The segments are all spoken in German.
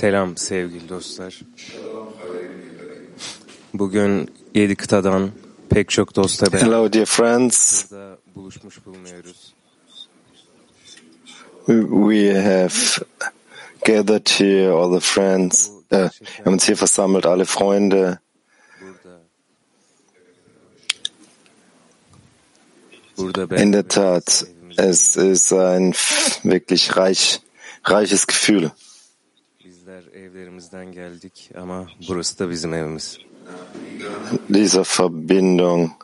Selam sevgili dostlar. Bugün yedi kıtadan pek çok dostla Hello dear friends. buluşmuş bulunuyoruz. We have gathered here all the friends. Äh, wir haben uns hier versammelt, alle Freunde. In der beraber Tat, es ist ein wirklich reich, reiches Gefühl. Dieser Verbindung.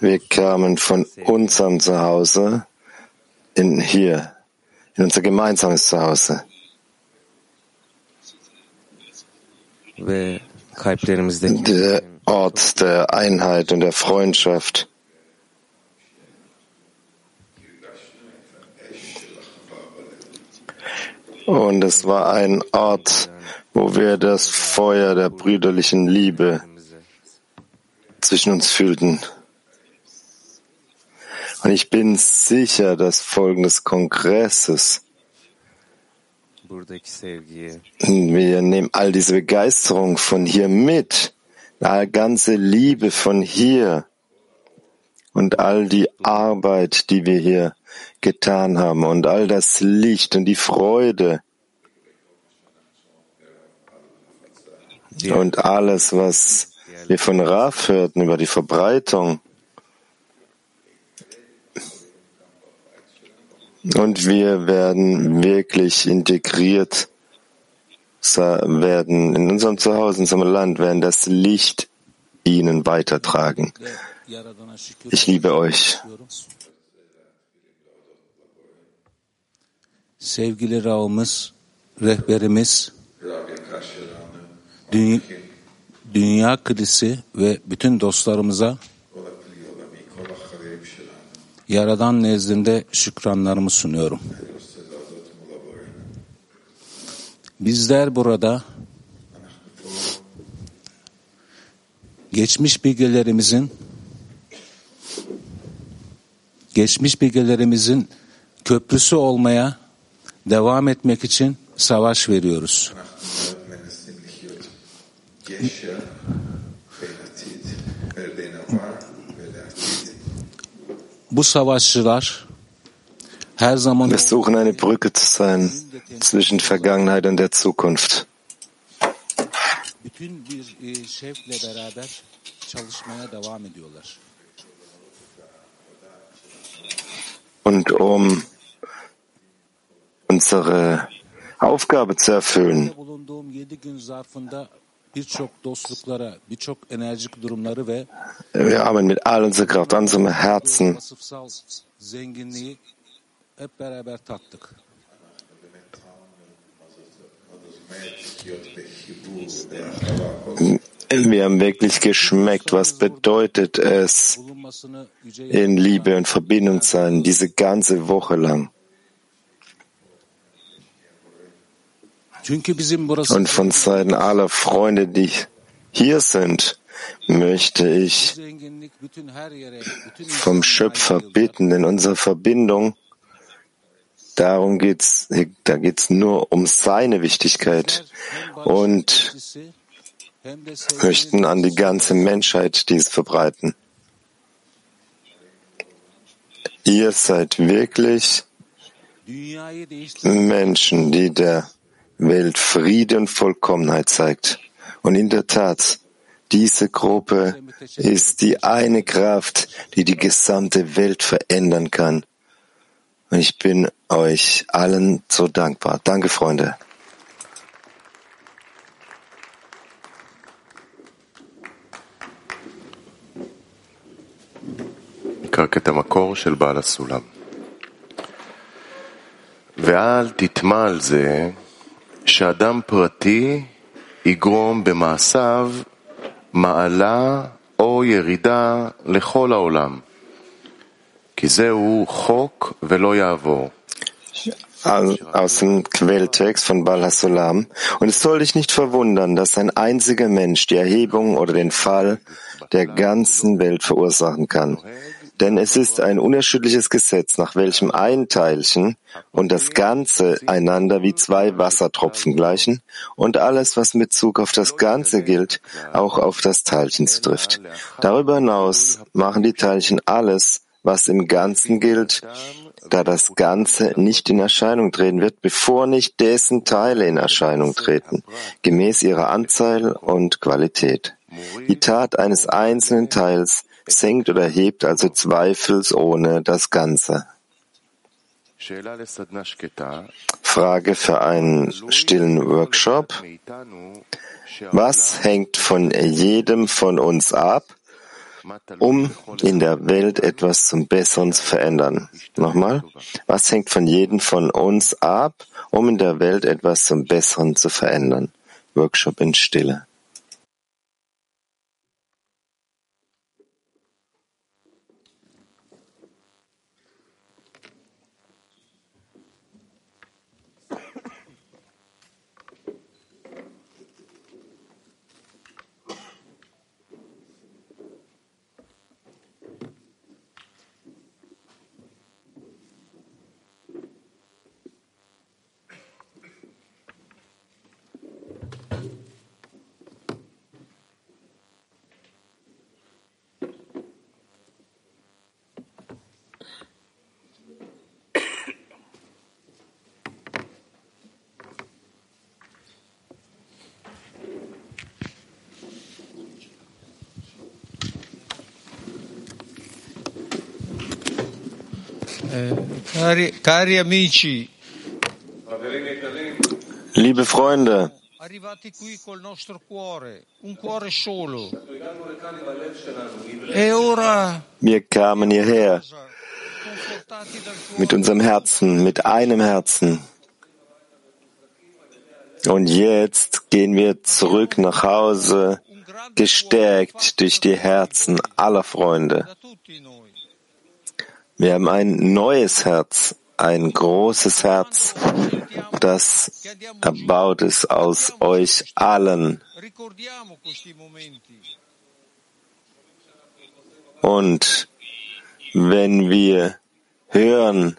Wir kamen von unserem Zuhause in hier, in unser gemeinsames Zuhause. Der Ort der Einheit und der Freundschaft. Und es war ein Ort, wo wir das Feuer der brüderlichen Liebe zwischen uns fühlten. Und ich bin sicher, dass Folgen des Kongresses, wir nehmen all diese Begeisterung von hier mit, all ganze Liebe von hier und all die Arbeit, die wir hier getan haben und all das Licht und die Freude und alles, was wir von Raf hörten über die Verbreitung. Und wir werden wirklich integriert werden in unserem Zuhause, in unserem Land, werden das Licht ihnen weitertragen. Ich liebe euch. Sevgili Rav'ımız, rehberimiz, dünya, dünya kilisi ve bütün dostlarımıza Yaradan nezdinde şükranlarımı sunuyorum. Bizler burada geçmiş bilgilerimizin geçmiş bilgilerimizin köprüsü olmaya devam etmek için savaş veriyoruz. Bu savaşçılar her zaman Wir suchen eine Brücke zu sein zwischen Vergangenheit und der Zukunft. Bütün bir e, şevkle beraber çalışmaya devam ediyorlar. Und um unsere Aufgabe zu erfüllen. Wir arbeiten mit all unserer Kraft, unserem Herzen. Wir haben wirklich geschmeckt, was bedeutet es, in Liebe und Verbindung zu sein, diese ganze Woche lang. Und von Seiten aller Freunde, die hier sind, möchte ich vom Schöpfer bitten, in unserer Verbindung, darum geht's, da geht's nur um seine Wichtigkeit. Und möchten an die ganze Menschheit dies verbreiten. Ihr seid wirklich Menschen, die der Welt Friede und Vollkommenheit zeigt. Und in der Tat, diese Gruppe ist die eine Kraft, die die gesamte Welt verändern kann. Und ich bin euch allen so dankbar. Danke, Freunde. רק את המקור של בעל הסולם. ואל תטמע על זה שאדם פרטי יגרום במעשיו מעלה או ירידה לכל העולם, כי זהו חוק ולא יעבור. Aus aus dem Quelltext von Bal Hasulam. Und es soll dich nicht verwundern, dass ein einziger Mensch die Erhebung oder den Fall der ganzen Welt verursachen kann. Denn es ist ein unerschütterliches Gesetz, nach welchem ein Teilchen und das Ganze einander wie zwei Wassertropfen gleichen und alles, was in Bezug auf das Ganze gilt, auch auf das Teilchen zutrifft. Darüber hinaus machen die Teilchen alles, was im Ganzen gilt, da das Ganze nicht in Erscheinung treten wird, bevor nicht dessen Teile in Erscheinung treten, gemäß ihrer Anzahl und Qualität. Die Tat eines einzelnen Teils senkt oder hebt also zweifelsohne das Ganze. Frage für einen stillen Workshop. Was hängt von jedem von uns ab, um in der Welt etwas zum Besseren zu verändern? Nochmal. Was hängt von jedem von uns ab, um in der Welt etwas zum Besseren zu verändern? Workshop in Stille. E ora wir kamen hierher. Mit unserem Herzen, mit einem Herzen. Und jetzt gehen wir zurück nach Hause, gestärkt durch die Herzen aller Freunde. Wir haben ein neues Herz, ein großes Herz, das erbaut ist aus euch allen. Und wenn wir hören,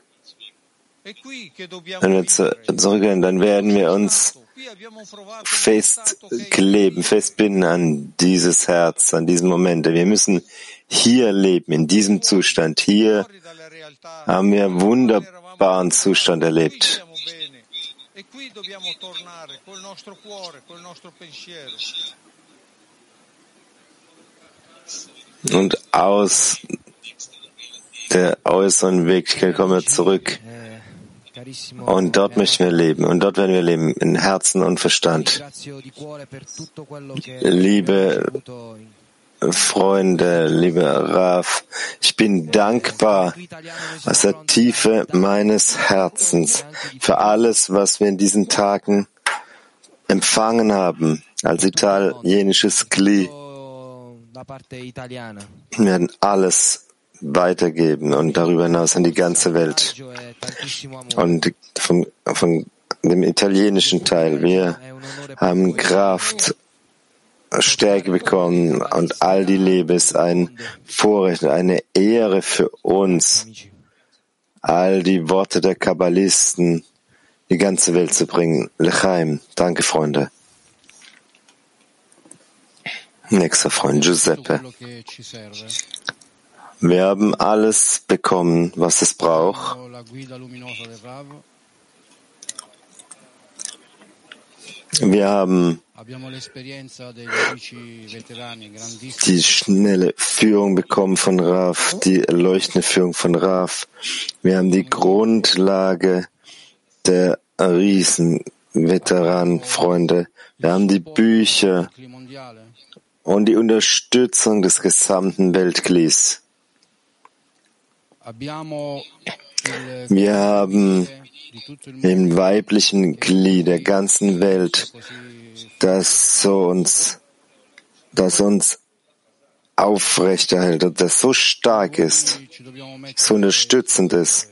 wenn wir zurückgehen, dann werden wir uns Festkleben, festbinden an dieses Herz, an diesen Momente. Wir müssen hier leben, in diesem Zustand. Hier haben wir einen wunderbaren Zustand erlebt. E. Und aus der äußeren Wirklichkeit kommen wir zurück. Und dort möchten wir leben. Und dort werden wir leben, in Herzen und Verstand. Liebe Freunde, lieber Raf, ich bin dankbar aus der Tiefe meines Herzens für alles, was wir in diesen Tagen empfangen haben als italienisches parte italiana. werden alles weitergeben und darüber hinaus an die ganze Welt. Und von, von dem italienischen Teil, wir haben. Kraft, Stärke bekommen und all die Liebe ist ein Vorrecht, eine Ehre für uns, all die Worte der Kabbalisten die ganze Welt zu bringen. Lechaim, danke Freunde. Nächster Freund, Giuseppe. Wir haben alles bekommen, was es braucht. Wir haben die schnelle Führung bekommen von Raf, die leuchtende Führung von Raf. Wir haben die Grundlage der Riesenveteranenfreunde. Wir haben die Bücher und die Unterstützung des gesamten Weltglieds. Wir haben im weiblichen Glied der ganzen Welt, das so uns, das uns aufrechterhält und das so stark ist, so unterstützend ist.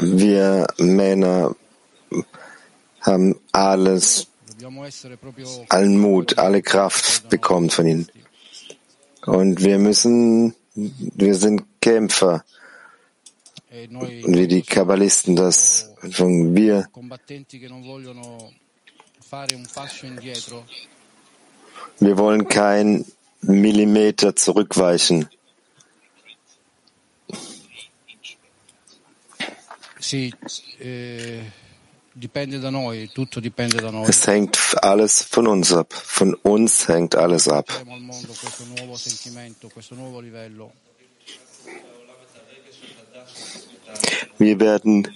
Wir Männer haben alles, allen Mut, alle Kraft bekommen von ihnen. Und wir müssen, wir sind Kämpfer, wie die Kabbalisten das von wir, wir wollen kein Millimeter zurückweichen. Es hängt alles von uns ab. Von uns hängt alles ab. Wir werden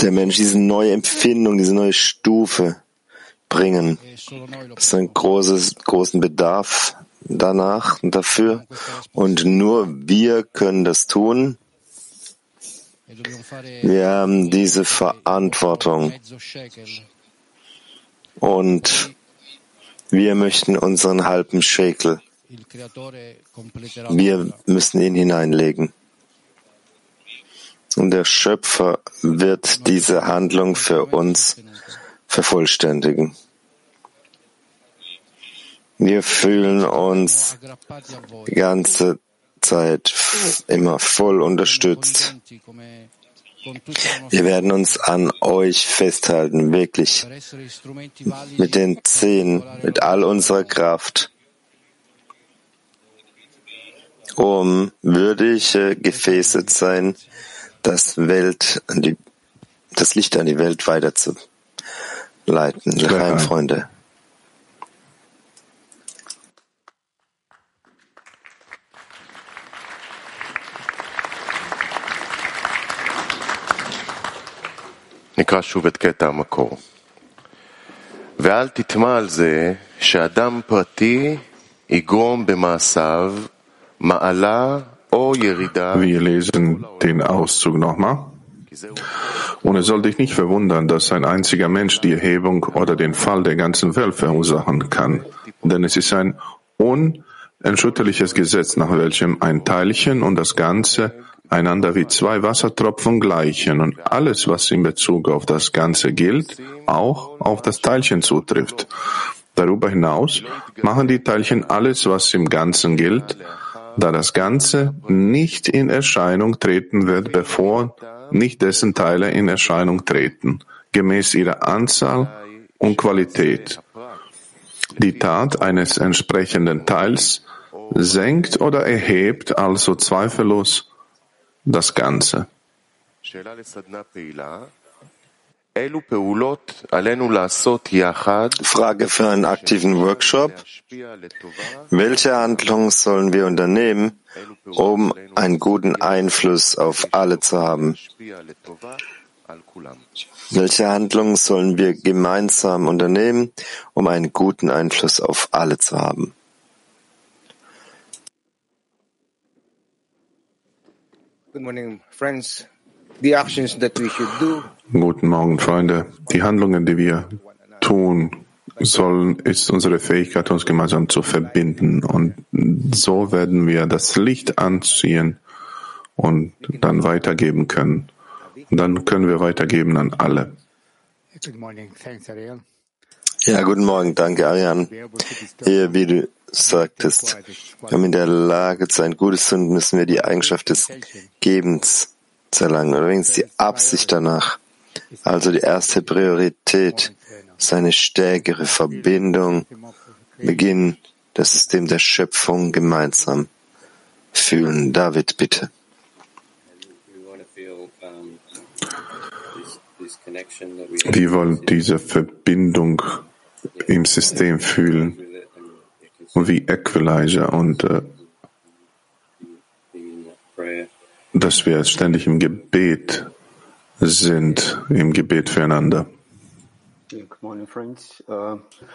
der Mensch diese neue Empfindung, diese neue Stufe bringen. e Es ist ein großes, großen Bedarf danach und dafür. Und nur wir können das tun. Wir haben diese Verantwortung und wir möchten unseren halben completerà Wir müssen ihn hineinlegen. Und der Schöpfer wird diese Handlung für uns vervollständigen. Wir fühlen uns die ganze Zeit immer voll unterstützt. Wir werden uns an euch festhalten, wirklich mit den Zehen, mit all unserer Kraft, um würdige Gefäße zu sein, das Welt, die, das Licht an die Welt weiterzuleiten. Freunde. נקרא שוב את קטע המקור. ואל תטמע על זה שאדם פרטי יגרום במעשיו מעלה או ירידה. Wir lesen den Auszug nochmal. כי זהו Und es soll dich nicht verwundern, dass ein einziger Mensch die Erhebung oder den Fall der ganzen Welt verursachen kann. Denn es ist ein unerschütterliches Gesetz, nach welchem ein Teilchen und das Ganze einander wie zwei Wassertropfen gleichen und alles, was in Bezug auf das Ganze gilt, auch auf das Teilchen zutrifft. Darüber hinaus machen die Teilchen alles, was im Ganzen gilt, da das Ganze nicht in Erscheinung treten wird, bevor nicht dessen Teile in Erscheinung treten, gemäß ihrer Anzahl und Qualität. Die Tat eines entsprechenden Teils senkt oder erhebt also zweifellos das Ganze. Frage für einen aktiven Workshop. Welche Handlungen sollen wir unternehmen, um einen guten Einfluss auf alle zu haben? Welche Handlungen sollen wir gemeinsam unternehmen, um einen guten Einfluss auf alle zu haben? Guten Morgen, Freunde. Die Handlungen, die wir tun sollen, ist unsere Fähigkeit, uns gemeinsam zu verbinden. Und so werden wir das Licht anziehen und dann weitergeben können. Und dann können wir weitergeben an alle. Good morning. Thanks, Ariel. Ja, guten Morgen. Danke, Arian. Hier, wie du sagtest, um in der Lage zu sein, Gutes zu tun, müssen wir die Eigenschaft des Gebens zu erlangen, oder wenigstens die Absicht danach. Also die erste Priorität ist eine stärkere Verbindung, Beginn das System der Schöpfung gemeinsam fühlen. David, bitte. Wir wollen diese Verbindung im System fühlen, wie Equalizer und äh, dass wir ständig im Gebet sind, im Gebet füreinander.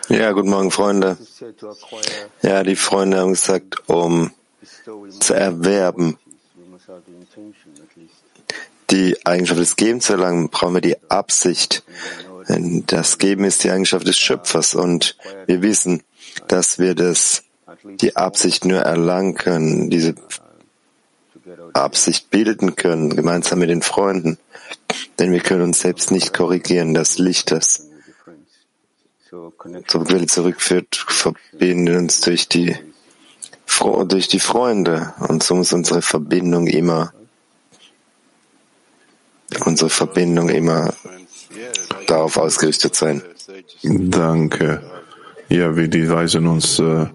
Ja, guten Morgen, Freunde. Ja, die Freunde haben gesagt, um zu erwerben, die Eigenschaft des Gebens zu erlangen, brauchen wir die Absicht. Das Geben ist die Eigenschaft des Schöpfers und wir wissen, dass wir das, die Absicht nur erlangen können, diese Absicht bilden können, gemeinsam mit den Freunden. Denn wir können uns selbst nicht korrigieren. Das Licht, das zur Quelle zurückführt, verbindet uns durch die, durch die Freunde. Und so muss unsere Verbindung immer, unsere Verbindung immer darauf ausgerichtet sein. Danke. Ja, wie die Weisen uns äh,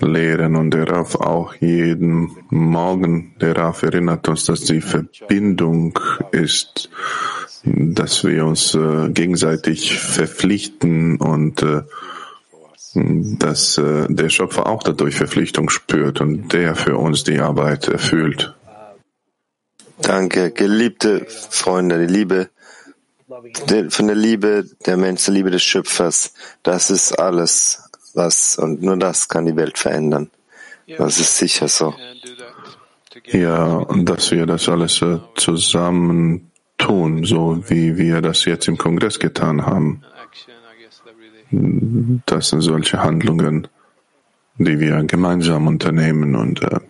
lehren und der Raff auch jeden Morgen, der Raff erinnert uns, dass die Verbindung ist, dass wir uns äh, gegenseitig verpflichten und äh, dass äh, der Schöpfer auch dadurch Verpflichtung spürt und der für uns die Arbeit erfüllt. Danke, geliebte Freunde, die Liebe von der Liebe der Menschen, der Liebe des Schöpfers, das ist alles, was, und nur das kann die Welt verändern. Das ist sicher so. Ja, dass wir das alles äh, zusammen tun, so wie wir das jetzt im Kongress getan haben. Das sind solche Handlungen, die wir gemeinsam unternehmen und äh,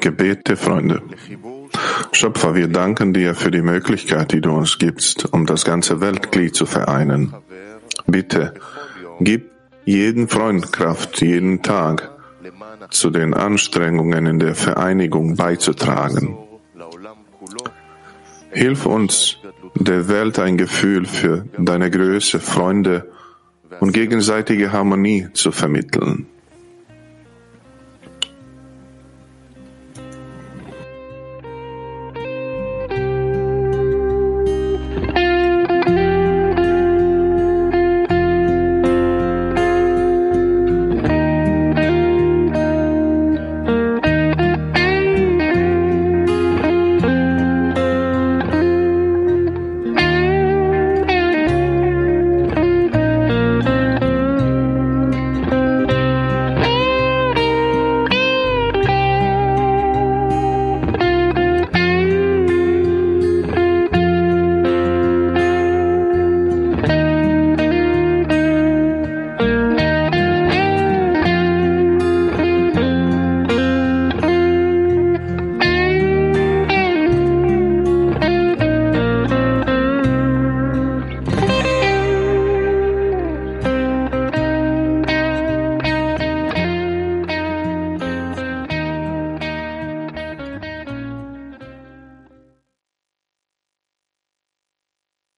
Gebete, Freunde. Schöpfer, wir danken dir für die Möglichkeit, die du uns gibst, um das ganze Weltglied zu vereinen. Bitte, gib jeden Freund Kraft, jeden Tag, zu den Anstrengungen in der Vereinigung beizutragen. Hilf uns, der Welt ein Gefühl für deine Größe, Freunde und gegenseitige Harmonie zu vermitteln.